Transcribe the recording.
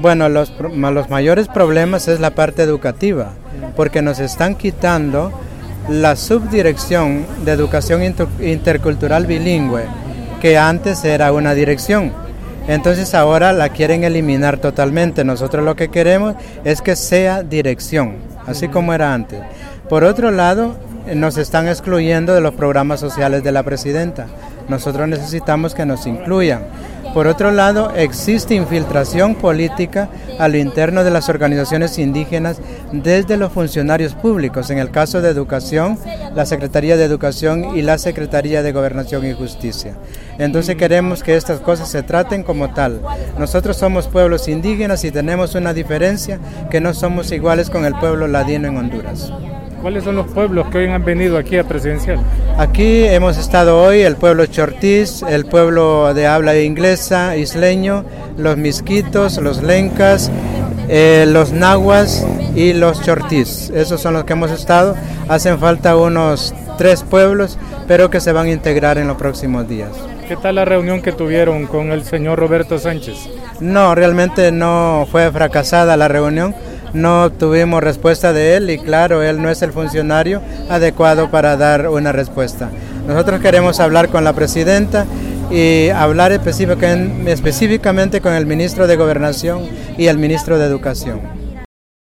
Bueno, los, los mayores problemas es la parte educativa, porque nos están quitando la subdirección de educación intercultural bilingüe, que antes era una dirección. Entonces ahora la quieren eliminar totalmente. Nosotros lo que queremos es que sea dirección, así como era antes. Por otro lado, nos están excluyendo de los programas sociales de la presidenta. Nosotros necesitamos que nos incluyan. Por otro lado, existe infiltración política a lo interno de las organizaciones indígenas desde los funcionarios públicos, en el caso de educación, la Secretaría de Educación y la Secretaría de Gobernación y Justicia. Entonces queremos que estas cosas se traten como tal. Nosotros somos pueblos indígenas y tenemos una diferencia que no somos iguales con el pueblo ladino en Honduras. ¿Cuáles son los pueblos que hoy han venido aquí a Presidencial? Aquí hemos estado hoy el pueblo Chortiz, el pueblo de habla inglesa, isleño, los misquitos, los lencas, eh, los nahuas y los Chortiz. Esos son los que hemos estado. Hacen falta unos tres pueblos, pero que se van a integrar en los próximos días. ¿Qué tal la reunión que tuvieron con el señor Roberto Sánchez? No, realmente no fue fracasada la reunión no tuvimos respuesta de él y claro, él no es el funcionario adecuado para dar una respuesta. Nosotros queremos hablar con la presidenta y hablar específicamente con el ministro de Gobernación y el ministro de Educación.